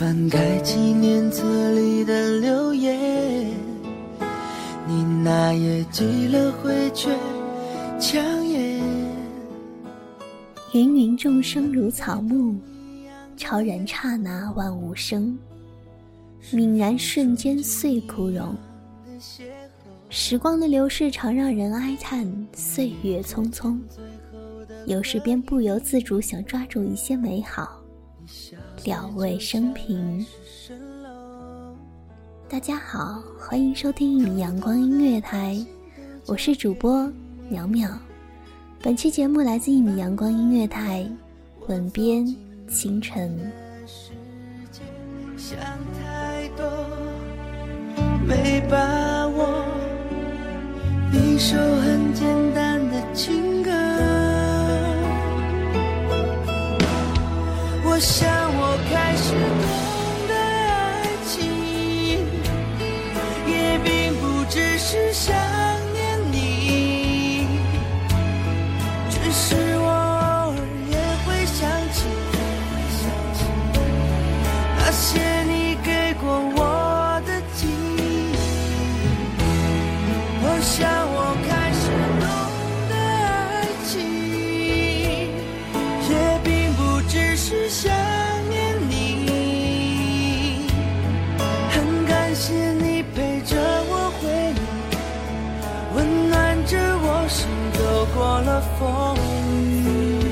翻开纪念册里的留言，你那页积了灰却抢眼。芸芸众生如草木，超然刹那万物生。泯然瞬间碎枯荣，时光的流逝常让人哀叹岁月匆匆，有时便不由自主想抓住一些美好，了卫生平。大家好，欢迎收听一米阳光音乐台，我是主播淼淼。本期节目来自一米阳光音乐台，吻边清晨。没把握一首很简单的情歌，我想风雨。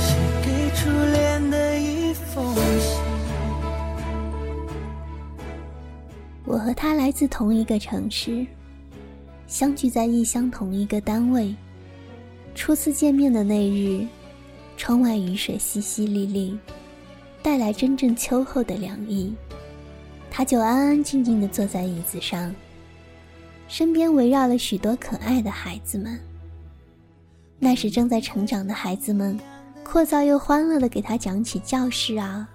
写给初恋的一封信。我和他来自同一个城市，相聚在异乡同一个单位。初次见面的那日，窗外雨水淅淅沥沥，带来真正秋后的凉意。他就安安静静地坐在椅子上，身边围绕了许多可爱的孩子们。那时正在成长的孩子们，阔噪又欢乐地给他讲起教室啊、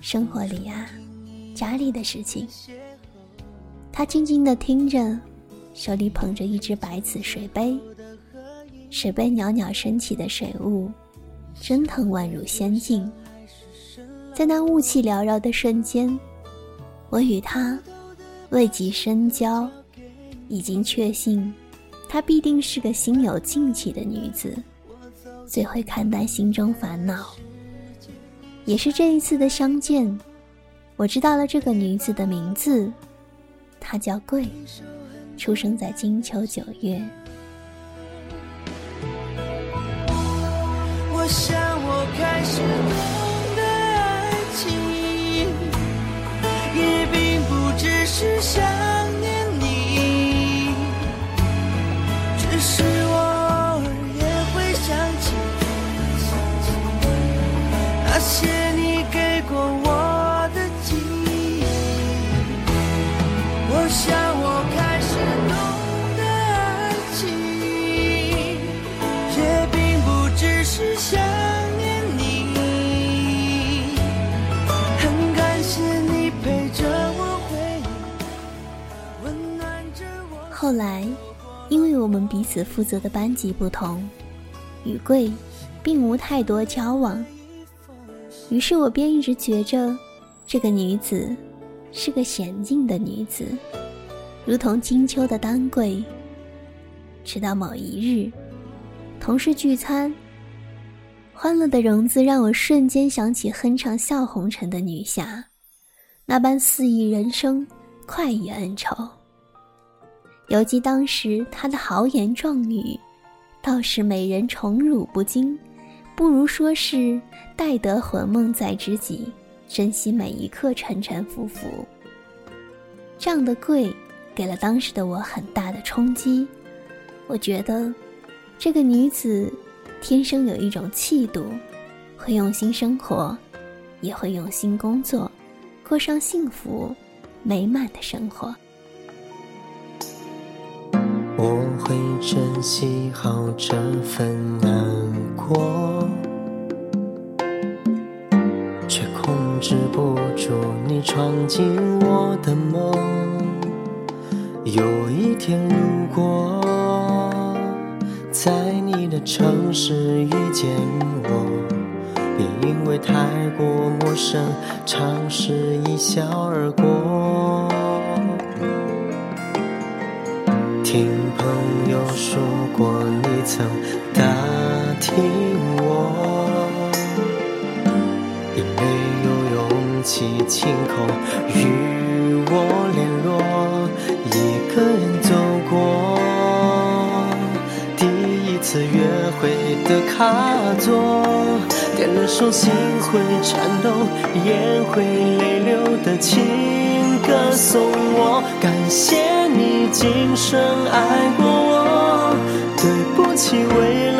生活里啊、家里的事情。他静静地听着，手里捧着一只白瓷水杯，水杯袅袅升起的水雾，蒸腾宛如仙境。在那雾气缭绕的瞬间，我与他未及深交，已经确信，她必定是个心有静气的女子，最会看淡心中烦恼。也是这一次的相见，我知道了这个女子的名字。她叫桂，出生在金秋九月。我想我开始懂得爱情，也并不只是想谢你给过我的记忆我想我开始懂得爱情并不只是想念你很感谢你陪着我回忆温暖着我后来因为我们彼此负责的班级不同与贵并无太多交往于是我便一直觉着，这个女子是个娴静的女子，如同金秋的丹桂。直到某一日，同事聚餐，欢乐的融资让我瞬间想起哼唱《笑红尘》的女侠，那般肆意人生，快意恩仇。犹记当时她的豪言壮语，倒是美人宠辱不惊。不如说是待得魂梦在知己，珍惜每一刻沉沉浮浮。这样的贵，给了当时的我很大的冲击。我觉得，这个女子天生有一种气度，会用心生活，也会用心工作，过上幸福美满的生活。我会珍惜好这份难过，止不住你闯进我的梦。有一天如果在你的城市遇见我，别因为太过陌生，尝试一笑而过。听朋友说过，你曾打听我，勇气亲口与我联络，一个人走过第一次约会的卡座，点了首心会颤抖、眼会泪流的情歌送我，感谢。你今生爱过我，对不起，为了，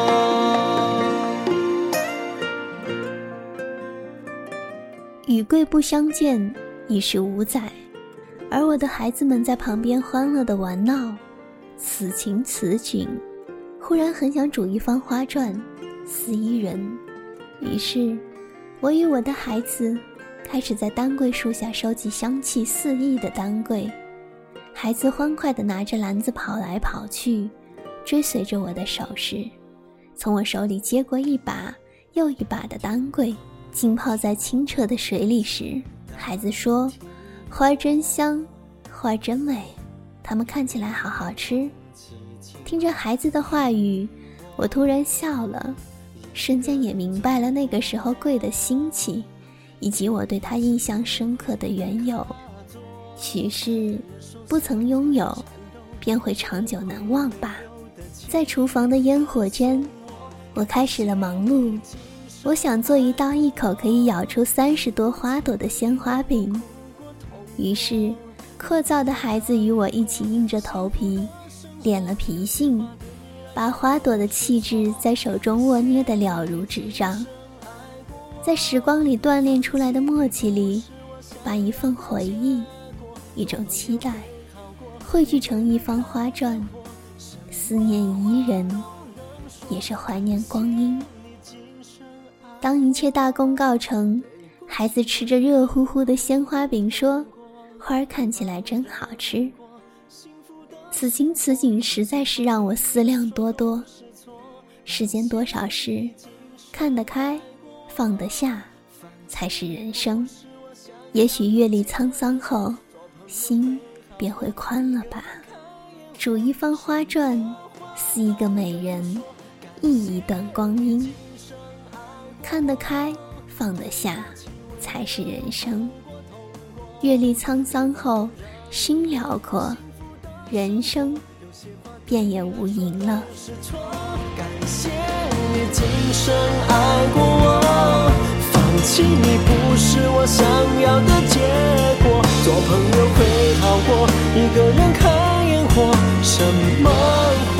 与贵不相见已是五载，而我的孩子们在旁边欢乐的玩闹，此情此景，忽然很想煮一方花传，思伊人。于是，我与我的孩子开始在丹桂树下收集香气四溢的丹桂，孩子欢快地拿着篮子跑来跑去。追随着我的手势，从我手里接过一把又一把的丹桂，浸泡在清澈的水里时，孩子说：“花真香，花真美，它们看起来好好吃。”听着孩子的话语，我突然笑了，瞬间也明白了那个时候贵的心情，以及我对它印象深刻的缘由。许是不曾拥有，便会长久难忘吧。在厨房的烟火间，我开始了忙碌。我想做一道一口可以咬出三十多花朵的鲜花饼。于是，聒噪的孩子与我一起硬着头皮点了皮性，把花朵的气质在手中握捏得了如指掌。在时光里锻炼出来的默契里，把一份回忆、一种期待，汇聚成一方花传。思念伊人，也是怀念光阴。当一切大功告成，孩子吃着热乎乎的鲜花饼，说：“花儿看起来真好吃。”此情此景，实在是让我思量多多。世间多少事，看得开，放得下，才是人生。也许阅历沧桑后，心便会宽了吧。煮一方花传，思一个美人，忆一段光阴。看得开，放得下，才是人生。阅历沧桑后，心辽阔，人生便也无垠了。感谢你今生爱过我，放弃你不是我想要的结果。做朋友会好过，一个人看烟火。什么话